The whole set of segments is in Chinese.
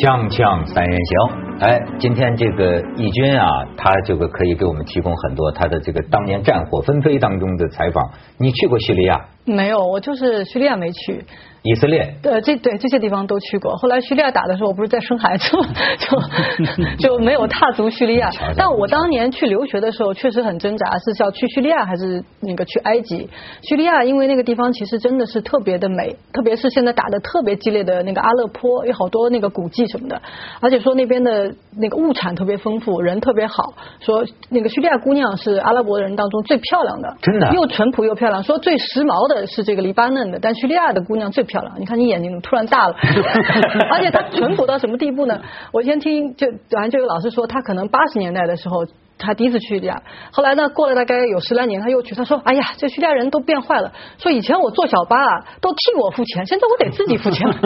锵锵三人行，哎，今天这个义军啊，他这个可以给我们提供很多他的这个当年战火纷飞当中的采访。你去过叙利亚？没有，我就是叙利亚没去。以色列，呃，这对这些地方都去过。后来叙利亚打的时候，我不是在生孩子吗，就就没有踏足叙利亚。但我当年去留学的时候，确实很挣扎，是要去叙利亚还是那个去埃及？叙利亚因为那个地方其实真的是特别的美，特别是现在打的特别激烈的那个阿勒颇，有好多那个古迹什么的，而且说那边的那个物产特别丰富，人特别好。说那个叙利亚姑娘是阿拉伯人当中最漂亮的，真的又淳朴又漂亮。说最时髦的是这个黎巴嫩的，但叙利亚的姑娘最。漂亮，你看你眼睛怎么突然大了？而且她淳朴到什么地步呢？我先听就反正就有老师说，她可能八十年代的时候他第一次去叙利亚，后来呢过了大概有十来年他又去，他说哎呀，这叙利亚人都变坏了，说以前我坐小巴啊都替我付钱，现在我得自己付钱了。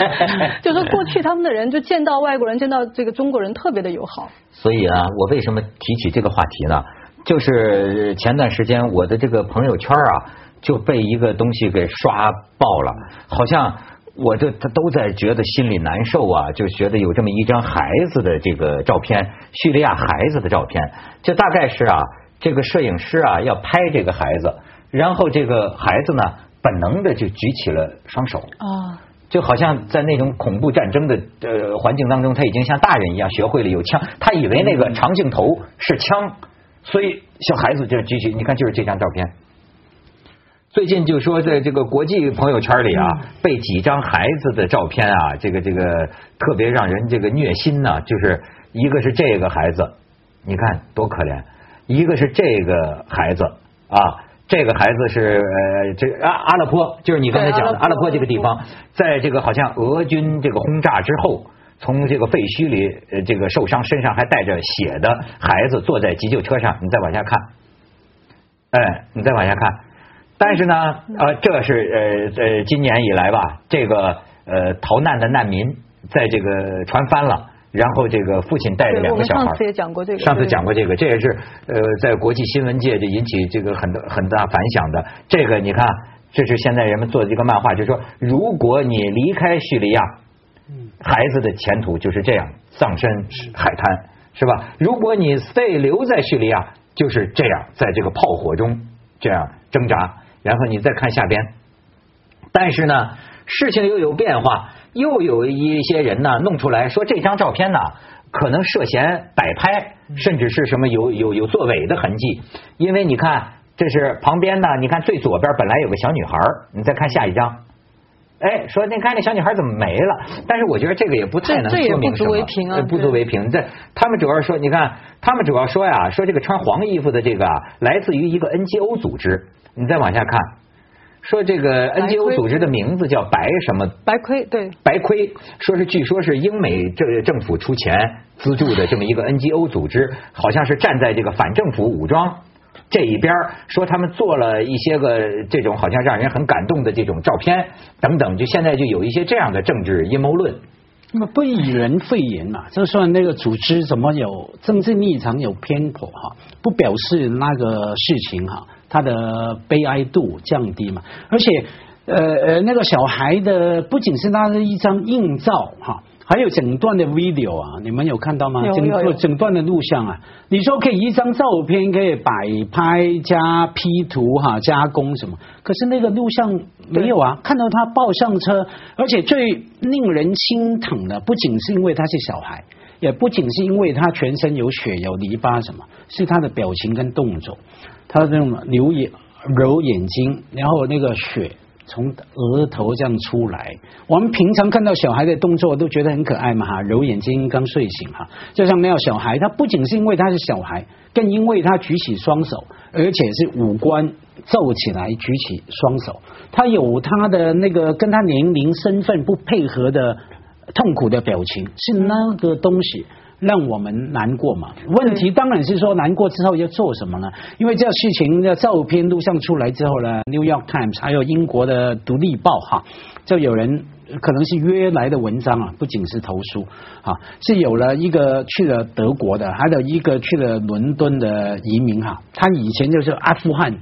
就说过去他们的人就见到外国人见到这个中国人特别的友好。所以啊，我为什么提起这个话题呢？就是前段时间我的这个朋友圈啊。就被一个东西给刷爆了，好像我这他都在觉得心里难受啊，就觉得有这么一张孩子的这个照片，叙利亚孩子的照片，就大概是啊，这个摄影师啊要拍这个孩子，然后这个孩子呢本能的就举起了双手。啊，就好像在那种恐怖战争的呃环境当中，他已经像大人一样学会了有枪，他以为那个长镜头是枪，所以小孩子就举起，你看就是这张照片。最近就说在这个国际朋友圈里啊，被几张孩子的照片啊，这个这个特别让人这个虐心呢。就是一个是这个孩子，你看多可怜；一个是这个孩子啊，这个孩子是呃这阿阿勒颇，就是你刚才讲的阿勒颇这个地方，在这个好像俄军这个轰炸之后，从这个废墟里呃这个受伤，身上还带着血的孩子坐在急救车上。你再往下看，哎，你再往下看。但是呢，呃，这是呃呃，今年以来吧，这个呃逃难的难民在这个船翻了，然后这个父亲带着两个小孩。上次也讲过这个。上次讲过这个，这也是呃在国际新闻界就引起这个很多很大反响的。这个你看，这是现在人们做的一个漫画，就是说，如果你离开叙利亚，孩子的前途就是这样，葬身海滩，是吧？如果你被留在叙利亚，就是这样，在这个炮火中这样挣扎。然后你再看下边，但是呢，事情又有变化，又有一些人呢弄出来说这张照片呢可能涉嫌摆拍，甚至是什么有有有作伪的痕迹。因为你看，这是旁边呢，你看最左边本来有个小女孩，你再看下一张，哎，说你看那小女孩怎么没了？但是我觉得这个也不太能说明什么，不足为凭。这他们主要说，你看他们主要说呀，说这个穿黄衣服的这个来自于一个 NGO 组织。你再往下看，说这个 NGO 组织的名字叫白什么？白盔对。白盔，说是据说是英美政政府出钱资助的这么一个 NGO 组织，好像是站在这个反政府武装这一边，说他们做了一些个这种好像让人很感动的这种照片等等，就现在就有一些这样的政治阴谋论。那么不以人废言嘛，就算那个组织怎么有政治立场有偏颇哈，不表示那个事情哈。他的悲哀度降低嘛，而且呃呃，那个小孩的不仅是他的一张硬照哈，还有整段的 video 啊，你们有看到吗？整整段的录像啊，你说可以一张照片可以摆拍加 P 图哈加工什么，可是那个录像没有啊，看到他抱上车，而且最令人心疼的不仅是因为他是小孩，也不仅是因为他全身有血有泥巴什么，是他的表情跟动作。他那种流眼揉眼睛，然后那个血从额头这样出来。我们平常看到小孩的动作都觉得很可爱嘛哈，揉眼睛刚睡醒哈，就像没有小孩，他不仅是因为他是小孩，更因为他举起双手，而且是五官皱起来举起双手，他有他的那个跟他年龄身份不配合的痛苦的表情，是那个东西。让我们难过嘛？问题当然是说难过之后要做什么呢？因为这事情的照片录像出来之后呢，《New York Times》还有英国的《独立报》哈，就有人可能是约来的文章啊，不仅是投诉啊，是有了一个去了德国的，还有一个去了伦敦的移民哈，他以前就是阿富汗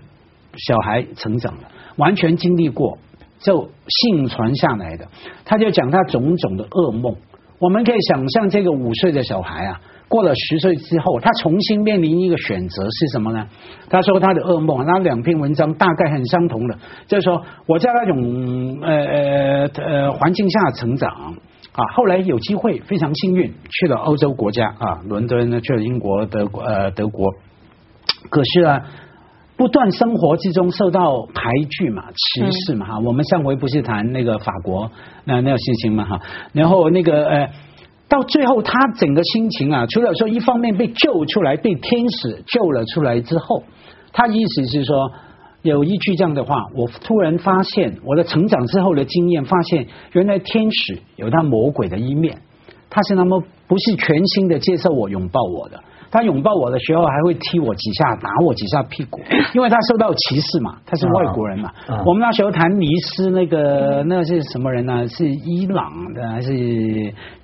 小孩成长的，完全经历过，就幸存下来的，他就讲他种种的噩梦。我们可以想象，这个五岁的小孩啊，过了十岁之后，他重新面临一个选择是什么呢？他说他的噩梦，那两篇文章大概很相同的，就是说我在那种呃呃呃环境下成长啊，后来有机会非常幸运去了欧洲国家啊，伦敦呢去了英国、德国呃德国，可是啊。不断生活之中受到排拒嘛、歧视嘛哈，我们上回不是谈那个法国那那个事情嘛哈，然后那个呃，到最后他整个心情啊，除了说一方面被救出来，被天使救了出来之后，他意思是说有一句这样的话，我突然发现我的成长之后的经验，发现原来天使有他魔鬼的一面，他是那么不是全心的接受我、拥抱我的。他拥抱我的时候还会踢我几下，打我几下屁股，因为他受到歧视嘛，他是外国人嘛。我们那时候谈尼斯那个那是什么人呢？是伊朗的还是？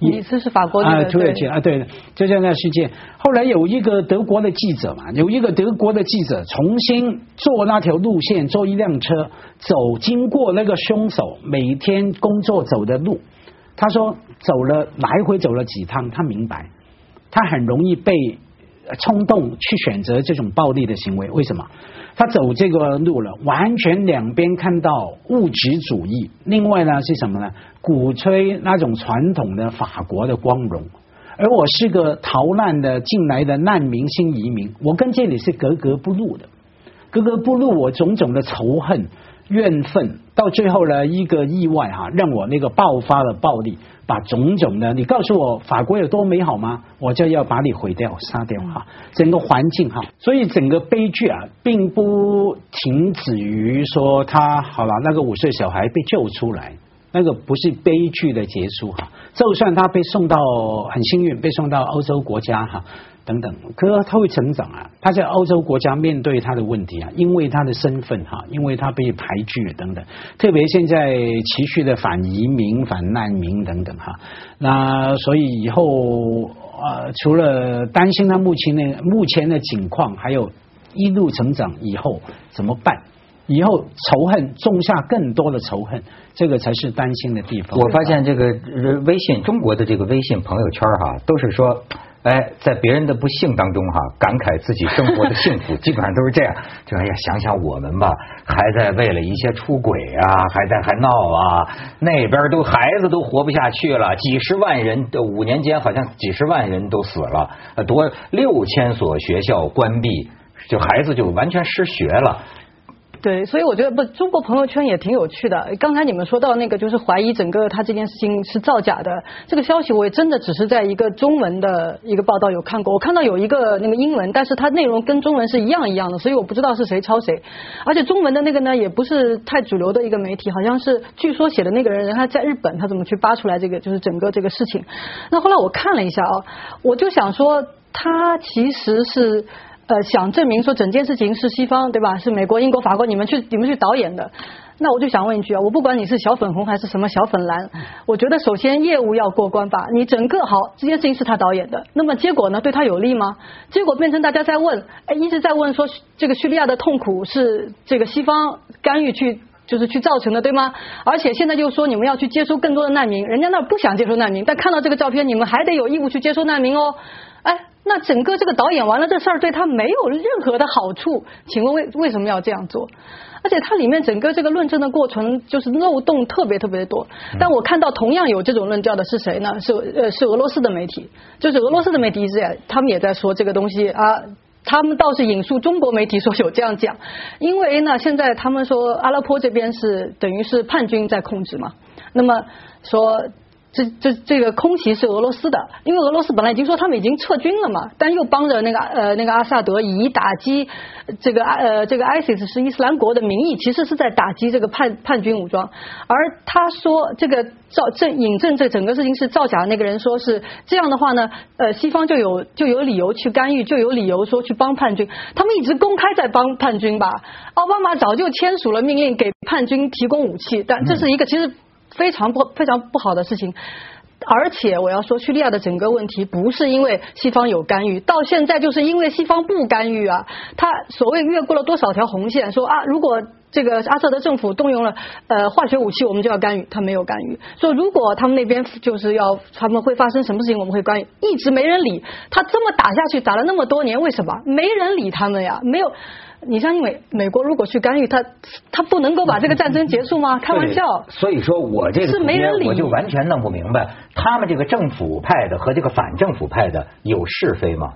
尼斯是法国的。啊，土耳其啊，对，就在那事件。后来有一个德国的记者嘛，有一个德国的记者重新坐那条路线，坐一辆车走，经过那个凶手每天工作走的路，他说走了来回走了几趟，他明白，他很容易被。冲动去选择这种暴力的行为，为什么？他走这个路了，完全两边看到物质主义，另外呢是什么呢？鼓吹那种传统的法国的光荣，而我是个逃难的进来的难民新移民，我跟这里是格格不入的，格格不入，我种种的仇恨。怨愤到最后呢，一个意外哈，让我那个爆发了暴力，把种种的，你告诉我法国有多美好吗？我就要把你毁掉、杀掉哈，整个环境哈，所以整个悲剧啊，并不停止于说他好了，那个五岁小孩被救出来，那个不是悲剧的结束哈，就算他被送到很幸运被送到欧洲国家哈。等等，可是他会成长啊！他在欧洲国家面对他的问题啊，因为他的身份哈，因为他被排拒等等，特别现在持续的反移民、反难民等等哈。那所以以后呃，除了担心他目前的目前的情况，还有一路成长以后怎么办？以后仇恨种下更多的仇恨，这个才是担心的地方。我发现这个微信中国的这个微信朋友圈哈，都是说。哎，在别人的不幸当中哈，感慨自己生活的幸福，基本上都是这样。就哎呀，想想我们吧，还在为了一些出轨啊，还在还闹啊，那边都孩子都活不下去了，几十万人的五年间好像几十万人都死了，多六千所学校关闭，就孩子就完全失学了。对，所以我觉得不，中国朋友圈也挺有趣的。刚才你们说到那个，就是怀疑整个他这件事情是造假的这个消息，我也真的只是在一个中文的一个报道有看过。我看到有一个那个英文，但是它内容跟中文是一样一样的，所以我不知道是谁抄谁。而且中文的那个呢，也不是太主流的一个媒体，好像是据说写的那个人，他在日本，他怎么去扒出来这个就是整个这个事情？那后来我看了一下啊，我就想说，他其实是。呃，想证明说整件事情是西方对吧？是美国、英国、法国，你们去你们去导演的。那我就想问一句啊，我不管你是小粉红还是什么小粉蓝，我觉得首先业务要过关吧。你整个好，这件事情是他导演的，那么结果呢，对他有利吗？结果变成大家在问，哎，一直在问说这个叙利亚的痛苦是这个西方干预去就是去造成的，对吗？而且现在又说你们要去接收更多的难民，人家那不想接收难民，但看到这个照片，你们还得有义务去接收难民哦。哎，那整个这个导演完了这事儿对他没有任何的好处，请问为为什么要这样做？而且它里面整个这个论证的过程就是漏洞特别特别多。但我看到同样有这种论调的是谁呢？是呃是俄罗斯的媒体，就是俄罗斯的媒体一直也他们也在说这个东西啊，他们倒是引述中国媒体说有这样讲，因为呢现在他们说阿拉坡这边是等于是叛军在控制嘛，那么说。这这这个空袭是俄罗斯的，因为俄罗斯本来已经说他们已经撤军了嘛，但又帮着那个呃那个阿萨德以打击这个呃这个 ISIS 是伊斯兰国的名义，其实是在打击这个叛叛军武装。而他说这个造这引证这整个事情是造假那个人说是这样的话呢，呃西方就有就有理由去干预，就有理由说去帮叛军。他们一直公开在帮叛军吧？奥巴马早就签署了命令给叛军提供武器，但这是一个其实。非常不非常不好的事情，而且我要说，叙利亚的整个问题不是因为西方有干预，到现在就是因为西方不干预啊。他所谓越过了多少条红线，说啊，如果。这个阿萨德政府动用了呃化学武器，我们就要干预，他没有干预。说如果他们那边就是要他们会发生什么事情，我们会干预，一直没人理。他这么打下去，打了那么多年，为什么没人理他们呀？没有。你相信美美国如果去干预，他他不能够把这个战争结束吗？开玩笑。所以说我这个是没人理，我就完全弄不明白，他们这个政府派的和这个反政府派的有是非吗？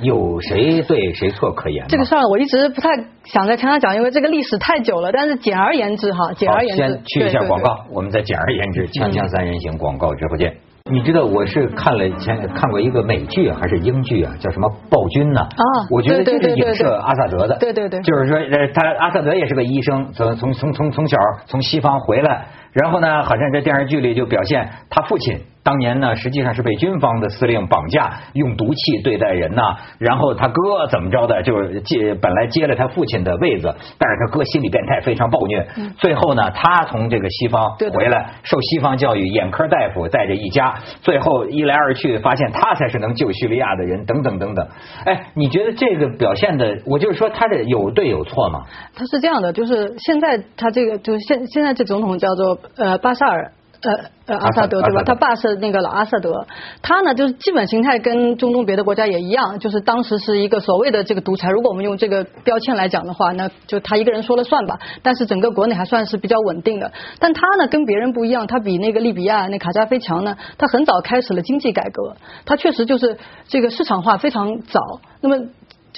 有谁对谁错可言？这个事儿我一直不太想在台上讲，因为这个历史太久了。但是简而言之哈，简而言之，先去一下广告，我们再简而言之，锵锵三人行广告直播间。你知道我是看了前看过一个美剧还是英剧啊？叫什么暴君呢？啊，我觉得就是影射阿萨德的。对对对，就是说呃，他阿萨德也是个医生，从从从从从小从西方回来，然后呢，好像在电视剧里就表现他父亲。当年呢，实际上是被军方的司令绑架，用毒气对待人呐。然后他哥怎么着的，就是接本来接了他父亲的位子，但是他哥心理变态，非常暴虐。最后呢，他从这个西方回来，受西方教育，眼科大夫带着一家，最后一来二去，发现他才是能救叙利亚的人，等等等等。哎，你觉得这个表现的，我就是说他这有对有错吗？他是这样的，就是现在他这个就是现现在这总统叫做呃巴沙尔。呃呃，阿萨德对吧？他爸是那个老阿萨德，他呢就是基本形态跟中东别的国家也一样，就是当时是一个所谓的这个独裁。如果我们用这个标签来讲的话，那就他一个人说了算吧。但是整个国内还算是比较稳定的。但他呢跟别人不一样，他比那个利比亚那卡扎菲强呢，他很早开始了经济改革，他确实就是这个市场化非常早。那么。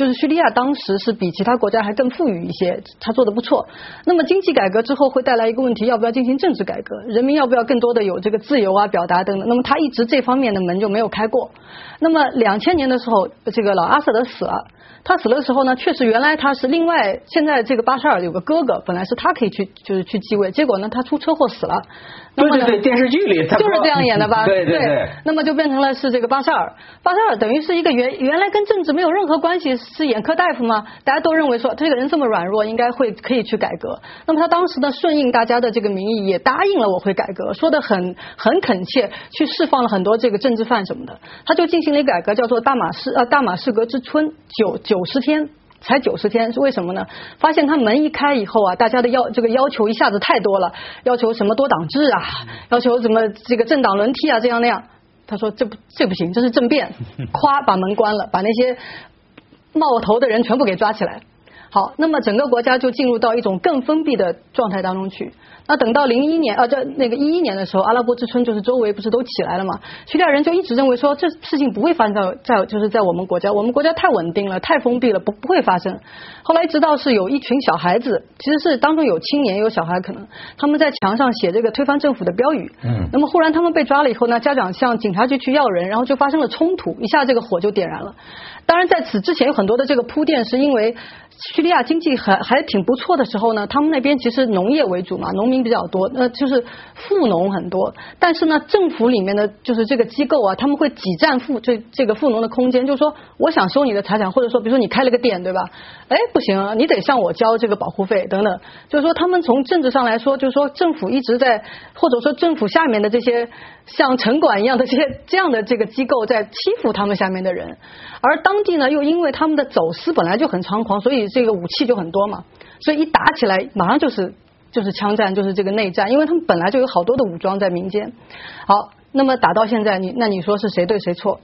就是叙利亚当时是比其他国家还更富裕一些，他做的不错。那么经济改革之后会带来一个问题，要不要进行政治改革？人民要不要更多的有这个自由啊、表达等等？那么他一直这方面的门就没有开过。那么两千年的时候，这个老阿萨德死了。他死的时候呢，确实原来他是另外，现在这个巴沙尔有个哥哥，本来是他可以去就是去继位，结果呢他出车祸死了。对对对，电视剧里他就是这样演的吧？对对对。那么就变成了是这个巴沙尔，巴沙尔等于是一个原原来跟政治没有任何关系，是眼科大夫吗？大家都认为说这个人这么软弱，应该会可以去改革。那么他当时呢顺应大家的这个民意，也答应了我会改革，说的很很恳切，去释放了很多这个政治犯什么的。他就进行了一个改革，叫做大马士呃大马士革之春九。九十天才九十天是为什么呢？发现他门一开以后啊，大家的要这个要求一下子太多了，要求什么多党制啊，要求什么这个政党轮替啊，这样那样。他说这不这不行，这是政变，咵把门关了，把那些冒头的人全部给抓起来。好，那么整个国家就进入到一种更封闭的状态当中去。那等到零一年啊，这那个一一年的时候，阿拉伯之春就是周围不是都起来了嘛？叙利亚人就一直认为说这事情不会发生在在就是在我们国家，我们国家太稳定了，太封闭了，不不会发生。后来直到是有一群小孩子，其实是当中有青年有小孩，可能他们在墙上写这个推翻政府的标语。嗯。那么忽然他们被抓了以后呢，家长向警察局去要人，然后就发生了冲突，一下这个火就点燃了。当然在此之前有很多的这个铺垫，是因为。叙利亚经济还还挺不错的时候呢，他们那边其实农业为主嘛，农民比较多，那就是富农很多。但是呢，政府里面的就是这个机构啊，他们会挤占富这这个富农的空间，就是说我想收你的财产，或者说比如说你开了个店，对吧？哎，不行啊，你得向我交这个保护费等等。就是说，他们从政治上来说，就是说政府一直在，或者说政府下面的这些像城管一样的这些这样的这个机构在欺负他们下面的人，而当地呢又因为他们的走私本来就很猖狂，所以。这个武器就很多嘛，所以一打起来，马上就是就是枪战，就是这个内战，因为他们本来就有好多的武装在民间。好，那么打到现在，你那你说是谁对谁错？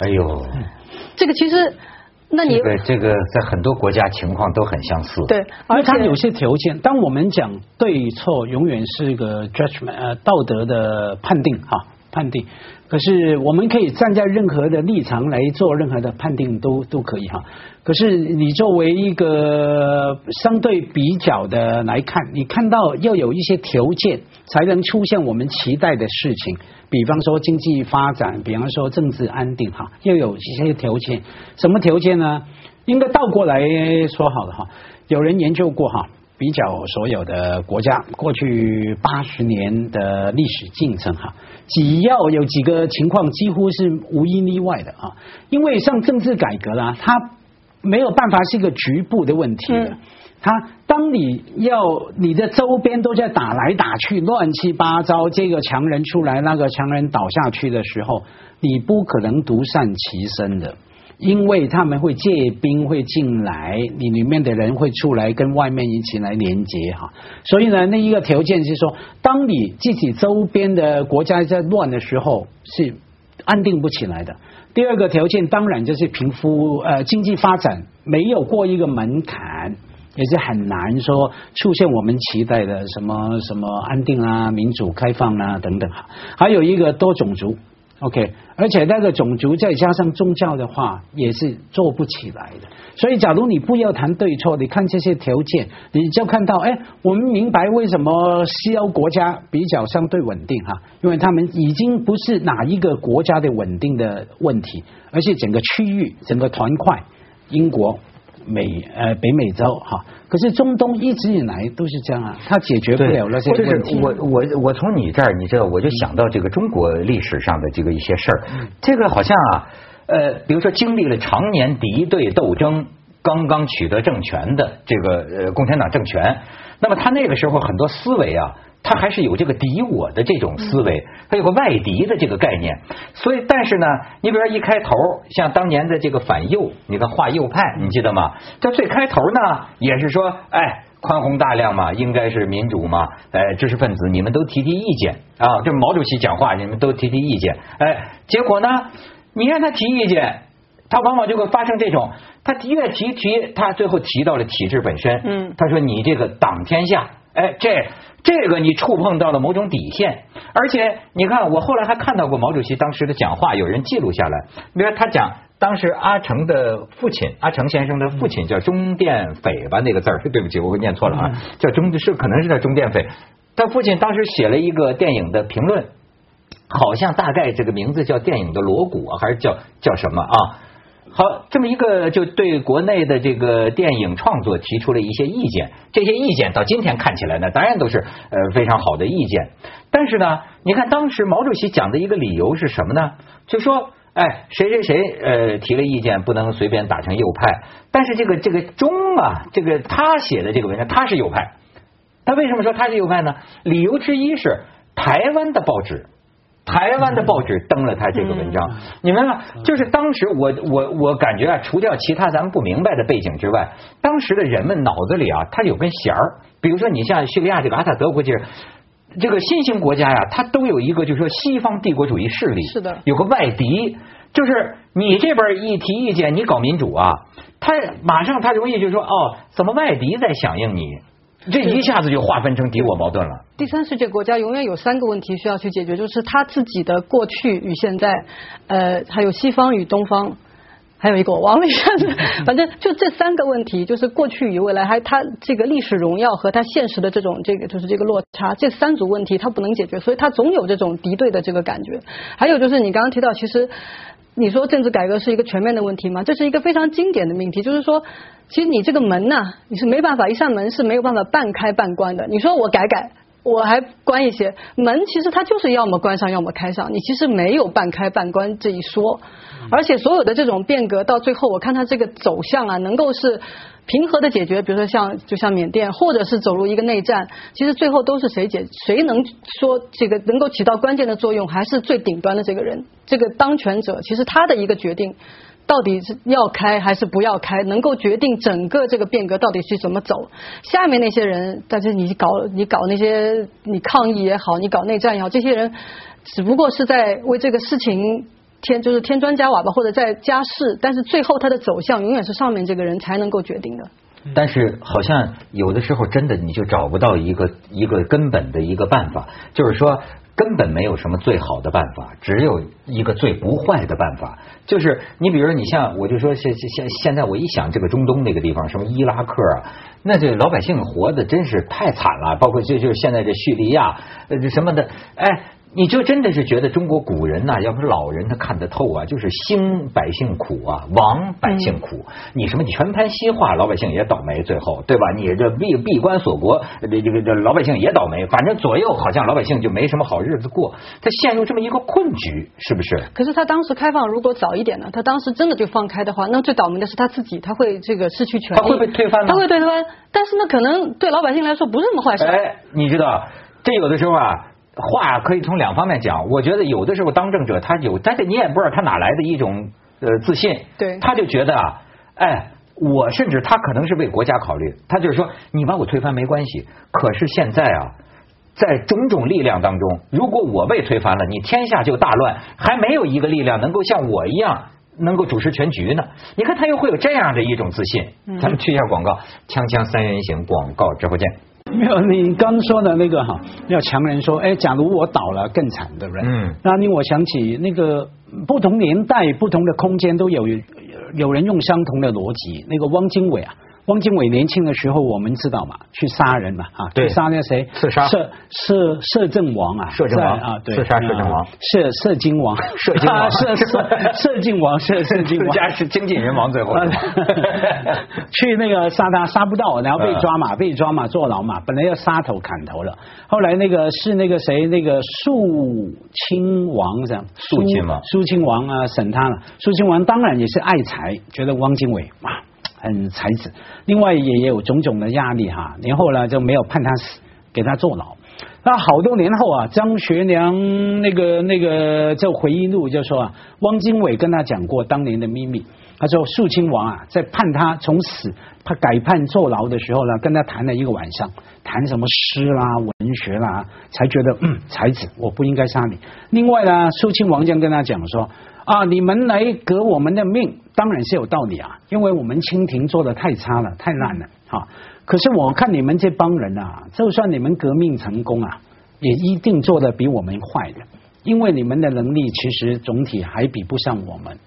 哎呦，这个其实，那你这个这个在很多国家情况都很相似。对，而且有些条件，当我们讲对错，永远是一个 judgment，呃，道德的判定哈，判定。可是我们可以站在任何的立场来做任何的判定，都都可以哈。可是你作为一个相对比较的来看，你看到要有一些条件才能出现我们期待的事情，比方说经济发展，比方说政治安定哈，要有一些条件。什么条件呢？应该倒过来说好了哈。有人研究过哈。比较所有的国家过去八十年的历史进程哈，只要有几个情况几乎是无一例外的啊，因为像政治改革啦，它没有办法是一个局部的问题的，它当你要你的周边都在打来打去乱七八糟，这个强人出来，那个强人倒下去的时候，你不可能独善其身的。因为他们会借兵会进来，你里面的人会出来跟外面一起来连接哈。所以呢，那一个条件是说，当你自己周边的国家在乱的时候，是安定不起来的。第二个条件当然就是贫富呃经济发展没有过一个门槛，也是很难说出现我们期待的什么什么安定啊、民主、开放啊等等哈。还有一个多种族。OK，而且那个种族再加上宗教的话，也是做不起来的。所以，假如你不要谈对错，你看这些条件，你就看到，哎，我们明白为什么西欧国家比较相对稳定哈，因为他们已经不是哪一个国家的稳定的问题，而是整个区域、整个团块，英国。美呃北美洲哈，可是中东一直以来都是这样啊，它解决不了那些问题。我我我从你这儿，你知道，我就想到这个中国历史上的这个一些事儿，这个好像啊，呃，比如说经历了常年敌对斗争，刚刚取得政权的这个呃共产党政权，那么他那个时候很多思维啊。他还是有这个敌我的这种思维，他有个外敌的这个概念，所以但是呢，你比如说一开头像当年的这个反右，你看画右派，你记得吗？这最开头呢也是说，哎，宽宏大量嘛，应该是民主嘛，哎，知识分子你们都提提意见。啊，这毛主席讲话你们都提提意见，哎，结果呢，你让他提意见，他往往就会发生这种，他越提提，他最后提到了体制本身，嗯，他说你这个党天下，哎，这。这个你触碰到了某种底线，而且你看，我后来还看到过毛主席当时的讲话，有人记录下来。比如他讲，当时阿成的父亲，阿成先生的父亲叫钟殿斐吧，那个字儿，对不起，我念错了啊，叫钟是可能是叫钟殿斐。他父亲当时写了一个电影的评论，好像大概这个名字叫电影的锣鼓，还是叫叫什么啊？好，这么一个就对国内的这个电影创作提出了一些意见，这些意见到今天看起来呢，当然都是呃非常好的意见。但是呢，你看当时毛主席讲的一个理由是什么呢？就说，哎，谁谁谁呃提了意见，不能随便打成右派。但是这个这个钟啊，这个他写的这个文章，他是右派。他为什么说他是右派呢？理由之一是台湾的报纸。台湾的报纸登了他这个文章，你们看，就是当时我我我感觉啊，除掉其他咱们不明白的背景之外，当时的人们脑子里啊，他有根弦儿。比如说，你像叙利亚这个阿萨德国际，这个新兴国家呀，它都有一个就是说西方帝国主义势力，是的，有个外敌，就是你这边一提意见，你搞民主啊，他马上他容易就说哦，怎么外敌在响应你？这一下子就划分成敌我矛盾了。第三世界国家永远有三个问题需要去解决，就是他自己的过去与现在，呃，还有西方与东方，还有一个我忘了一下子，反正就这三个问题，就是过去与未来，还他这个历史荣耀和他现实的这种这个就是这个落差，这三组问题他不能解决，所以他总有这种敌对的这个感觉。还有就是你刚刚提到，其实。你说政治改革是一个全面的问题吗？这是一个非常经典的命题，就是说，其实你这个门呢，你是没办法，一扇门是没有办法半开半关的。你说我改改，我还关一些门，其实它就是要么关上，要么开上，你其实没有半开半关这一说。而且所有的这种变革到最后，我看它这个走向啊，能够是。平和的解决，比如说像就像缅甸，或者是走入一个内战，其实最后都是谁解谁能说这个能够起到关键的作用，还是最顶端的这个人，这个当权者，其实他的一个决定到底是要开还是不要开，能够决定整个这个变革到底是怎么走。下面那些人，但是你搞你搞那些你抗议也好，你搞内战也好，这些人只不过是在为这个事情。添就是添砖加瓦吧，或者再加势，但是最后它的走向永远是上面这个人才能够决定的。但是好像有的时候真的你就找不到一个一个根本的一个办法，就是说根本没有什么最好的办法，只有一个最不坏的办法。就是你比如说你像我就说现现现在我一想这个中东那个地方什么伊拉克啊，那这老百姓活的真是太惨了，包括就就现在这叙利亚呃什么的，哎。你就真的是觉得中国古人呐，要不是老人他看得透啊，就是兴百姓苦啊，亡百姓苦。你什么你全盘西化，老百姓也倒霉，最后对吧？你这闭闭关锁国，这这个这老百姓也倒霉。反正左右好像老百姓就没什么好日子过，他陷入这么一个困局，是不是？可是他当时开放如果早一点呢？他当时真的就放开的话，那最倒霉的是他自己，他会这个失去权利，他会被推翻吗？他会推翻，但是呢，可能对老百姓来说不是那么坏事。哎，你知道，这有的时候啊。话可以从两方面讲，我觉得有的时候当政者他有，但是你也不知道他哪来的一种呃自信，对他就觉得啊，哎，我甚至他可能是为国家考虑，他就是说你把我推翻没关系，可是现在啊。在种种力量当中，如果我被推翻了，你天下就大乱，还没有一个力量能够像我一样能够主持全局呢。你看他又会有这样的一种自信。咱们去一下广告，锵锵三人行广告之后见。没有，你刚说的那个哈，要强人说，哎，假如我倒了更惨，对不对？嗯那令我想起那个不同年代、不同的空间都有有人用相同的逻辑。那个汪精卫啊，汪精卫年轻的时候，我们知道嘛，去杀人嘛，啊，对。去杀那个谁，刺杀。摄摄摄政王啊，摄政王。啊，对，刺杀摄政王。啊摄摄津王，摄津王。啊摄摄摄津王，摄摄津王，家是精尽人亡，最后。啊 去那个杀他杀不到，然后被抓嗯嘛，被抓嘛，坐牢嘛，本来要杀头砍头了，后来那个是那个谁，那个肃亲王这样，肃亲王肃亲王啊审他了，肃亲王当然也是爱才，觉得汪精卫啊很才子，另外也有种种的压力哈，然后呢就没有判他死，给他坐牢。那好多年后啊，张学良那个那个就回忆录就说啊，汪精卫跟他讲过当年的秘密。他说肃亲王啊，在判他从死他改判坐牢的时候呢，跟他谈了一个晚上，谈什么诗啦、文学啦，才觉得嗯才子，我不应该杀你。另外呢，肃亲王将跟他讲说啊，你们来革我们的命，当然是有道理啊，因为我们清廷做的太差了，太烂了哈。可是我看你们这帮人啊，就算你们革命成功啊，也一定做的比我们坏的，因为你们的能力其实总体还比不上我们，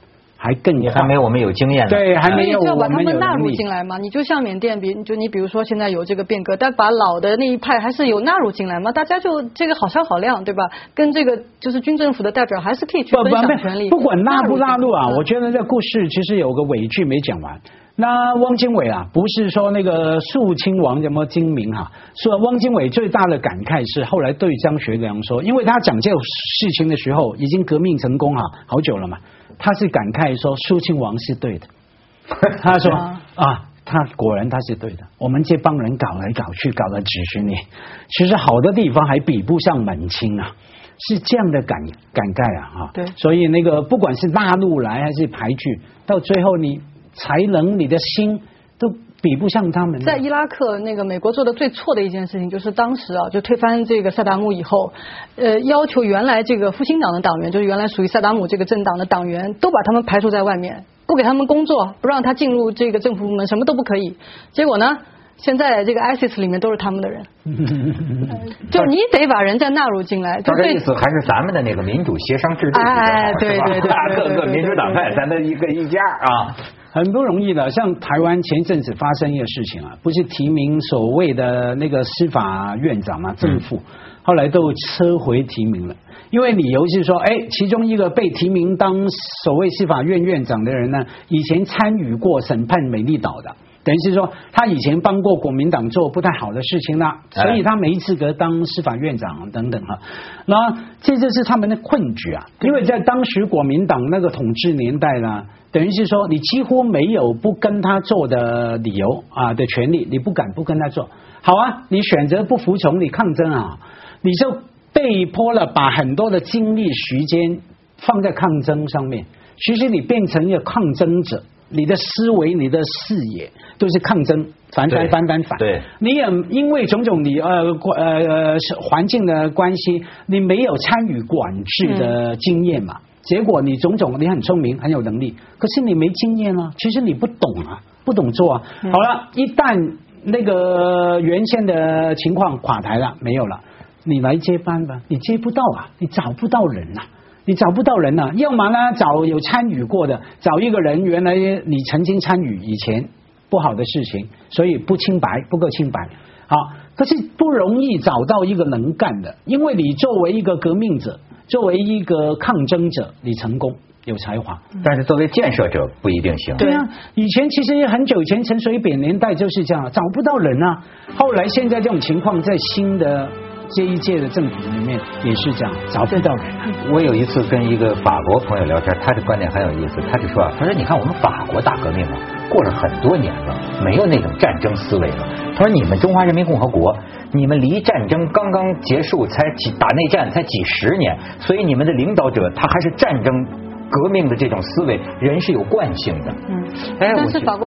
还更你还没我们有经验呢。对，还所以没有我就要把他们纳入。进来嘛。你就像缅甸，比就你比如说现在有这个变革，但把老的那一派还是有纳入进来嘛，大家就这个好商好量，对吧？跟这个就是军政府的代表还是可以去分享权利。不，管纳不纳入啊，我觉得这故事其实有个尾句没讲完。那汪精卫啊，不是说那个肃亲王什么精明哈、说汪精卫最大的感慨是后来对张学良说，因为他讲这个事情的时候已经革命成功哈、好久了嘛，他是感慨说肃亲王是对的，他说啊啊，他果然他是对的。我们这帮人搞来搞去，搞了几十年，其实好的地方还比不上满清啊，是这样的感感慨啊哈。对所以那个不管是大陆来还是排拒，到最后你才能你的心都比不上他们。在伊拉克，那个美国做的最错的一件事情，就是当时啊，就推翻这个萨达姆以后，呃，要求原来这个复兴党的党员，就是原来属于萨达姆这个政党的党员，都把他们排除在外面，不给他们工作，不让他进入这个政府部门，什么都不可以。结果呢，现在这个 ISIS 里面都是他们的人，就你得把人再纳入进来，就这意思还是咱们的那个民主协商制度哎对吧对对各个民主党派，咱的一个一家啊。很不容易的，像台湾前一阵子发生一个事情啊，不是提名所谓的那个司法院长嘛，正副，后来都撤回提名了，因为理由是说，哎，其中一个被提名当所谓司法院院长的人呢，以前参与过审判美丽岛的。等于是说，他以前帮过国民党做不太好的事情啦，哎所以他没资格当司法院长等等哈。那这就是他们的困局啊，因为在当时国民党那个统治年代呢，等于是说你几乎没有不跟他做的理由啊的权利，你不敢不跟他做。好啊，你选择不服从，你抗争啊，你就被迫了把很多的精力时间放在抗争上面。其实你变成一个抗争者，你的思维、你的视野都是抗争，反对反反反反。对你也因为种种你呃关呃环境的关系，你没有参与管制的经验嘛。结果你种种你很聪明很有能力，可是你没经验啊，其实你不懂啊，不懂做啊。好了，一旦那个原先的情况垮台了，没有了，你来接班吧，你接不到啊，你找不到人呐、你找不到人呐、要么呢找有参与过的，找一个人原来你曾经参与以前不好的事情，所以不清白，不够清白。好，可是不容易找到一个能干的，因为你作为一个革命者，作为一个抗争者，你成功有才华。但是作为建设者不一定行。对啊，以前其实很久以前陈水扁年代就是这样，找不到人啊。后来现在这种情况在新的这一届的政府里面也是这样，找不到人。我有一次跟一个法国朋友聊天，他的观点很有意思。他就说啊，他说你看我们法国大革命啊，过了很多年了，没有那种战争思维了。他说你们中华人民共和国，你们离战争刚刚结束才几打内战才几十年，所以你们的领导者他还是战争革命的这种思维，人是有惯性的。嗯，哎但是法国。